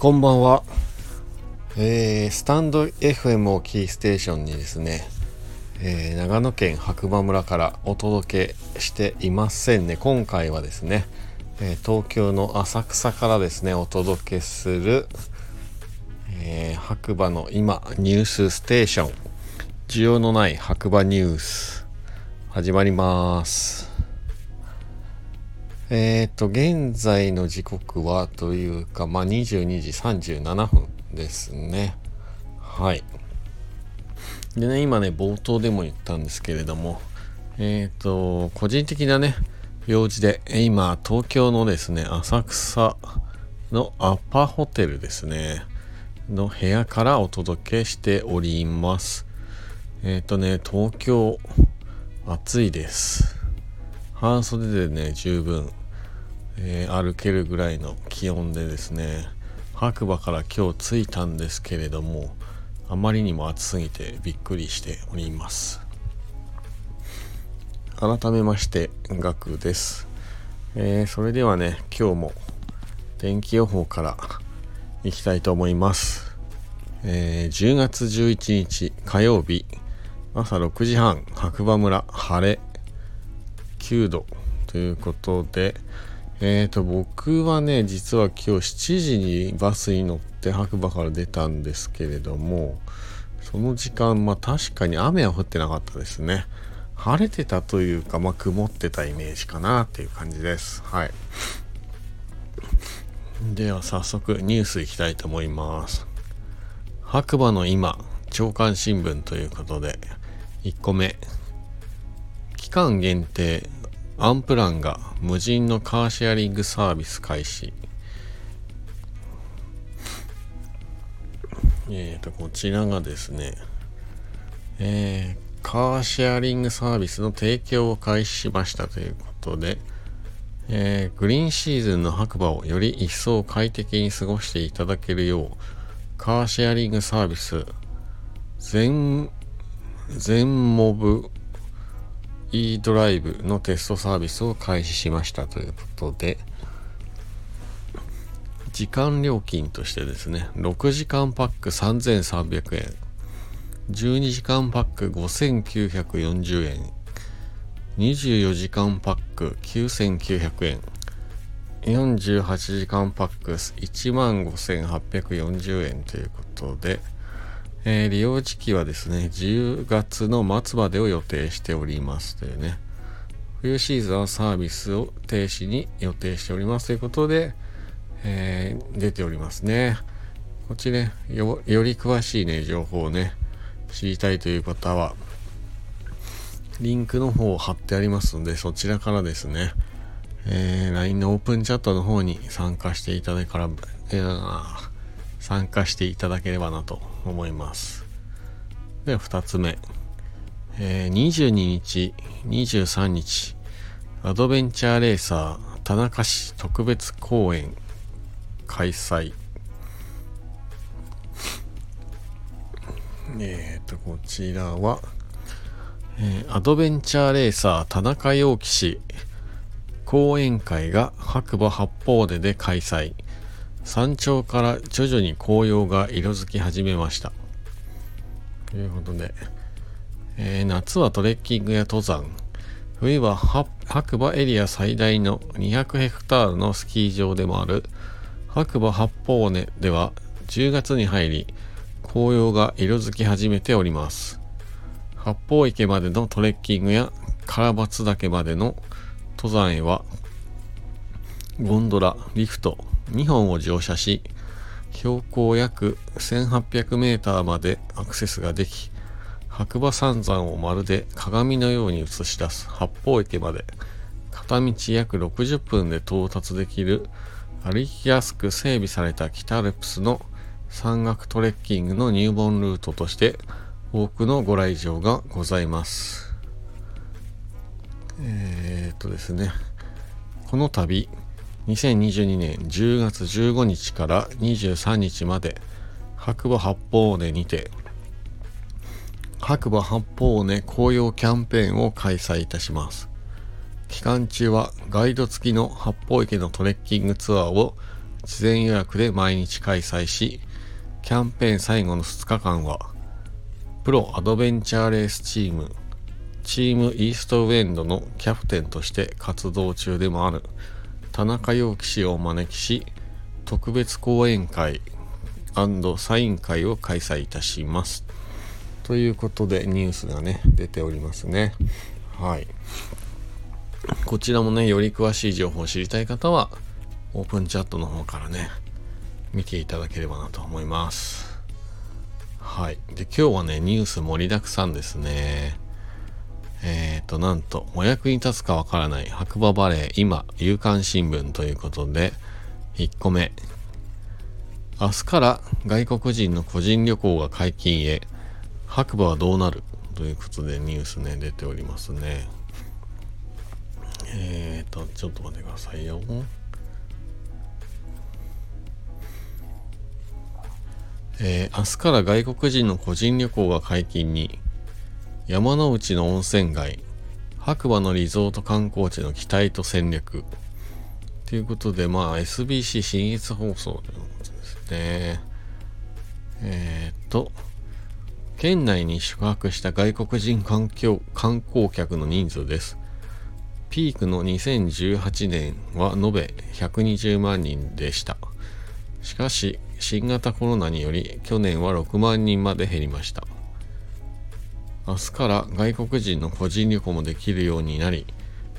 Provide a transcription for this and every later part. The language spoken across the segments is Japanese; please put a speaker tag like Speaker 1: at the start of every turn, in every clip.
Speaker 1: こんばんは。えー、スタンド FM をキーステーションにですね、えー、長野県白馬村からお届けしていませんね。今回はですね、えー、東京の浅草からですね、お届けする、え白馬の今ニュースステーション、需要のない白馬ニュース、始まります。えっ、ー、と、現在の時刻はというか、まあ、22時37分ですね。はい。でね、今ね、冒頭でも言ったんですけれども、えっ、ー、と、個人的なね、用事で、今、東京のですね、浅草のアパホテルですね、の部屋からお届けしております。えっ、ー、とね、東京、暑いです。半袖でね、十分えー、歩けるぐらいの気温でですね白馬から今日着いたんですけれどもあまりにも暑すぎてびっくりしております。改めましてガクです、えー、それではね今日も天気予報からいきたいと思います、えー、10月11日火曜日朝6時半白馬村晴れ9度ということで、えっ、ー、と、僕はね、実は今日7時にバスに乗って白馬から出たんですけれども、その時間、まあ確かに雨は降ってなかったですね。晴れてたというか、まあ曇ってたイメージかなっていう感じです。はい。では早速ニュースいきたいと思います。白馬の今、朝刊新聞ということで、1個目。期間限定アンプランが無人のカーシェアリングサービス開始。えっ、ー、と、こちらがですね、えー、カーシェアリングサービスの提供を開始しましたということで、えー、グリーンシーズンの白馬をより一層快適に過ごしていただけるよう、カーシェアリングサービス、全、全モブ e ドライブのテストサービスを開始しましたということで、時間料金としてですね、6時間パック3300円、12時間パック5940円、24時間パック9900円、48時間パック15840円ということで、えー、利用時期はですね、10月の末までを予定しておりますというね、冬シーズンはサービスを停止に予定しておりますということで、えー、出ておりますね。こっちねよ、より詳しいね、情報をね、知りたいという方は、リンクの方を貼ってありますので、そちらからですね、えー、LINE のオープンチャットの方に参加していただいたら、えー、参加していただければなと思います。では2つ目。えー、22日、23日、アドベンチャーレーサー田中市特別公演開催。えっ、と、こちらは、えー、アドベンチャーレーサー田中陽樹氏講演会が白馬八方出で開催。山頂から徐々に紅葉が色づき始めました。ということで、えー、夏はトレッキングや登山、冬は白馬エリア最大の200ヘクタールのスキー場でもある白馬八方根では10月に入り紅葉が色づき始めております。八方池までのトレッキングや唐松岳までの登山へはゴンドラ、リフト、2本を乗車し、標高約1800メーターまでアクセスができ、白馬三山をまるで鏡のように映し出す八方池まで、片道約60分で到達できる歩きやすく整備された北アルプスの山岳トレッキングの入門ルートとして多くのご来場がございます。えー、っとですね、この度、2022年10月15日から23日まで白馬八方尾根にて白馬八方尾根紅葉キャンペーンを開催いたします。期間中はガイド付きの八方池のトレッキングツアーを事前予約で毎日開催しキャンペーン最後の2日間はプロアドベンチャーレースチームチームイーストウェンドのキャプテンとして活動中でもある田中陽樹氏をお招きし特別講演会サイン会を開催いたします。ということでニュースがね出ておりますね。はい。こちらもねより詳しい情報を知りたい方はオープンチャットの方からね見ていただければなと思います。はい。で今日はねニュース盛りだくさんですね。えっ、と、なんと、お役に立つかわからない白馬バレー今、夕刊新聞ということで、1個目。明日から外国人の個人旅行が解禁へ、白馬はどうなるということでニュースね、出ておりますね。えっ、と、ちょっと待ってくださいよ。えー、明日から外国人の個人旅行が解禁に、山之内の温泉街白馬のリゾート観光地の期待と戦略。ということでまあ SBC 新越放送ですね。えー、っと県内に宿泊した外国人観観光客の人数です。ピークの2018年は延べ120万人でした。しかし新型コロナにより去年は6万人まで減りました。明日から外国人の個人旅行もできるようになり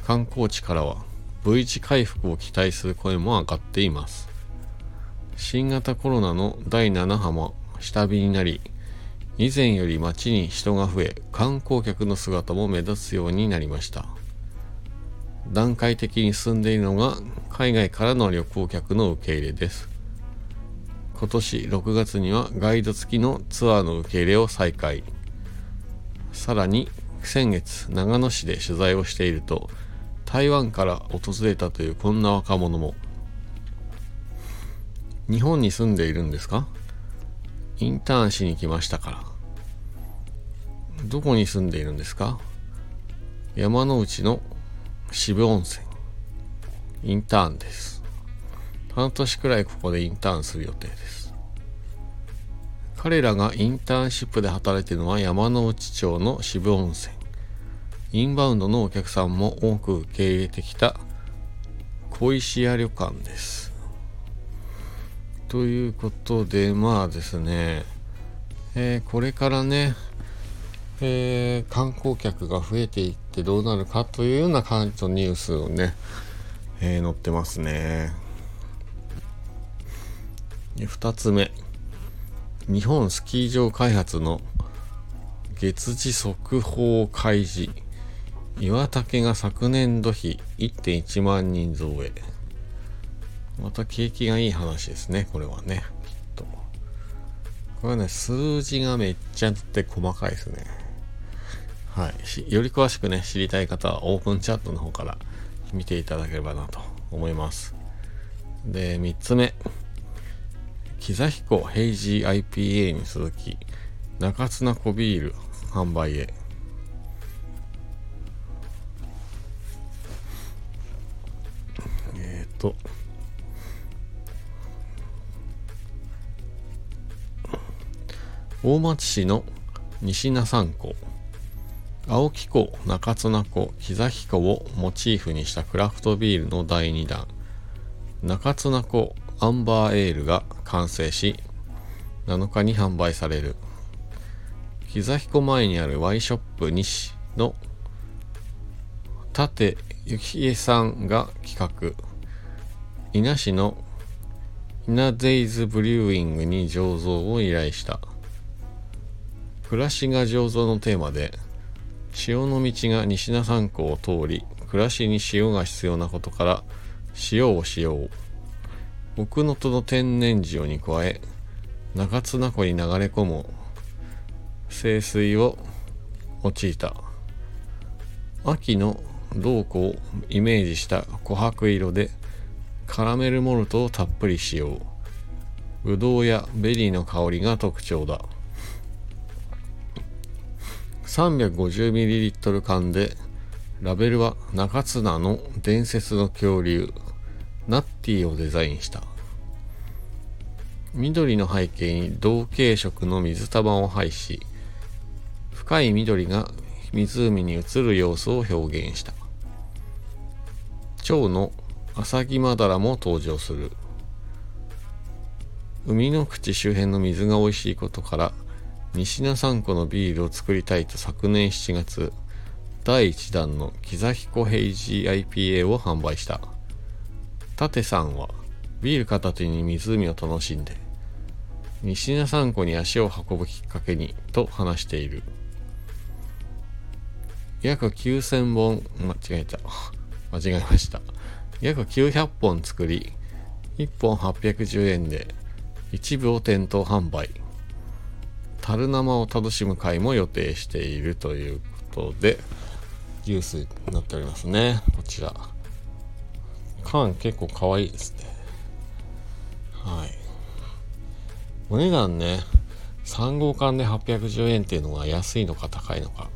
Speaker 1: 観光地からは V 字回復を期待する声も上がっています。新型コロナの第7波も下火になり以前より街に人が増え観光客の姿も目立つようになりました。段階的に進んでいるのが海外からの旅行客の受け入れです。今年6月にはガイド付きのツアーの受け入れを再開。さらに先月長野市で取材をしていると台湾から訪れたというこんな若者も。日本に住んでいるんですか？インターンしに来ましたから。どこに住んでいるんですか？山之内の渋温泉。インターンです。半年くらいここでインターンする予定です。彼らがインターンシップで働いているのは山之内町の渋温泉。インバウンドのお客さんも多く受け入れてきた小石屋旅館です。ということでまあですね、えー、これからね、えー、観光客が増えていってどうなるかというような感じのニュースをね、えー、載ってますね。2つ目。日本スキー場開発の月次速報開示。岩竹が昨年度比1.1万人増えまた景気がいい話ですねこれはね。きっと。これはね数字がめっちゃって細かいですね。はい。より詳しくね知りたい方はオープンチャットの方から見ていただければなと思います。で3つ目。木座彦ヘイジー IPA に続き中津名湖ビール販売へ。えっ、と。大町市の西名山湖青木湖中津名湖木座彦をモチーフにしたクラフトビールの第2弾。中津名湖アンバーエールが完成し7日に販売される。膝彦前にあるワイショップ西の立幸恵さんが企画。伊那市のイナデイズブリューイングに醸造を依頼した。暮らしが醸造のテーマで潮の道が西名山湖を通り暮らしに塩が必要なことから塩を使用。奥能登の天然塩に加え中綱湖に流れ込む清水を用いた。秋の同湖をイメージした琥珀色でカラメルモルトをたっぷり使用。ぶどうやベリーの香りが特徴だ。350ml 缶でラベルは中津名の伝説の恐竜。ナッティをデザインした。緑の背景に同系色の水玉を配し深い緑が湖に映る様子を表現した。蝶のアサギマダラも登場する。海の口周辺の水が美味しいことから西名産湖のビールを作りたいと昨年7月第1弾の木崎湖ヘイジー IPA を販売した。舘さんはビール片手に湖を楽しんで西名産湖に足を運ぶきっかけにと話している。約9000本間違えた。間違えました。約900本作り1本810円で一部を店頭販売。樽生を楽しむ会も予定しているということでジュースになっておりますね。こちら。缶結構可愛いですね。はい。お値段ね3号缶で810円っていうのが安いのか高いのか。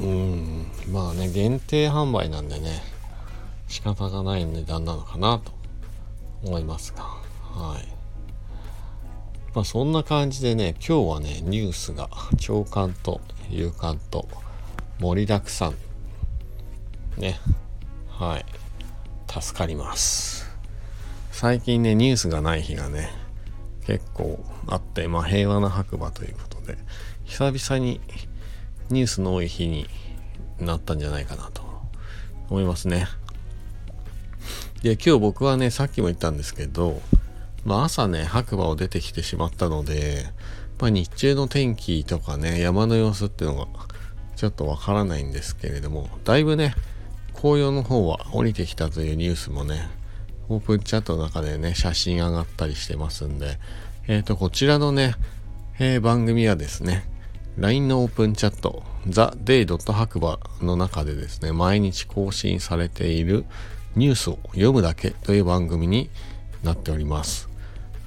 Speaker 1: うん。まあね限定販売なんでね仕方がない値段なのかなと思いますが。はい。まあそんな感じでね今日はねニュースが長官と夕刊と盛りだくさん。ね。はい。助かります。最近ねニュースがない日がね結構あってまあ平和な白馬ということで久々にニュースの多い日になったんじゃないかなと思いますね。で今日僕はねさっきも言ったんですけどまあ朝ね白馬を出てきてしまったのでまあ日中の天気とかね山の様子っていうのがちょっとわからないんですけれどもだいぶね紅葉の方は降りてきたというニュースもねオープンチャットの中でね写真上がったりしてますんでえっ、ー、とこちらのね、えー、番組はですね LINE のオープンチャット TheDay. 白馬の中でですね毎日更新されているニュースを読むだけという番組になっております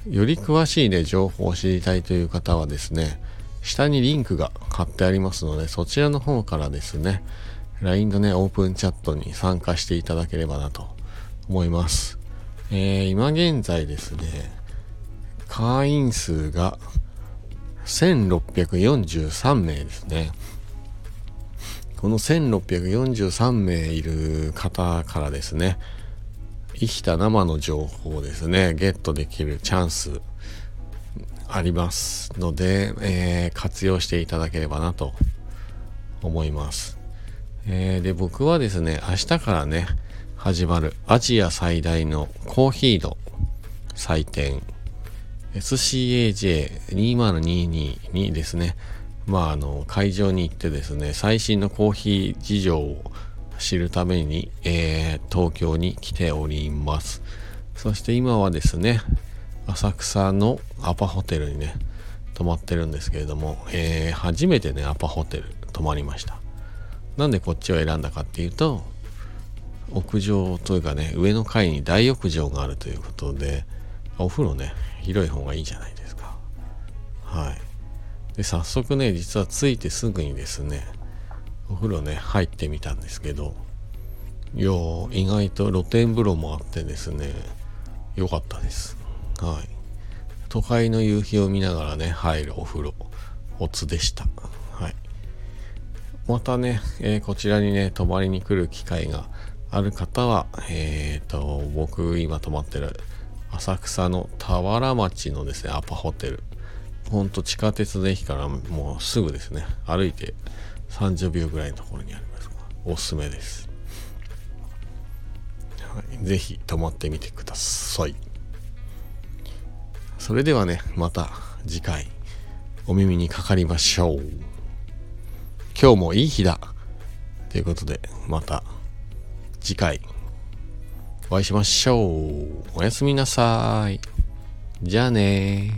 Speaker 1: より詳しいね、情報を知りたいという方はですね、下にリンクが貼ってありますので、そちらの方からですね、LINE のね、オープンチャットに参加していただければなと思います。えー、今現在ですね、会員数が1643名ですね。この1643名いる方からですね、生きた生の情報をですね、ゲットできるチャンスありますので、えー、活用していただければなと思います。えー、で、僕はですね、明日からね、始まるアジア最大のコーヒーの祭典 SCAJ2022 にですね、まあ、あの、会場に行ってですね、最新のコーヒー事情を知るために、えー、東京に来ております。そして今はですね、浅草のアパホテルにね、泊まってるんですけれども、えー、初めてね、アパホテル泊まりました。なんでこっちを選んだかっていうと、屋上というかね、上の階に大浴場があるということで、お風呂ね、広い方がいいじゃないですか。はい。で、早速ね、実は着いてすぐにですね、お風呂ね入ってみたんですけどいや意外と露天風呂もあってですね良かったですはい都会の夕日を見ながらね入るお風呂おつでしたはいまたね、えー、こちらにね泊まりに来る機会がある方はえっ、ー、と僕今泊まってる浅草の田原町のですねアパホテル。ほんと地下鉄の駅からもうすぐですね。歩いて30秒ぐらいのところにあります。おすすめです、はい、ぜひ泊まってみてください。それではねまた次回お耳にかかりましょう。今日もいい日だ。ということでまた次回お会いしましょう。おやすみなさい。じゃあね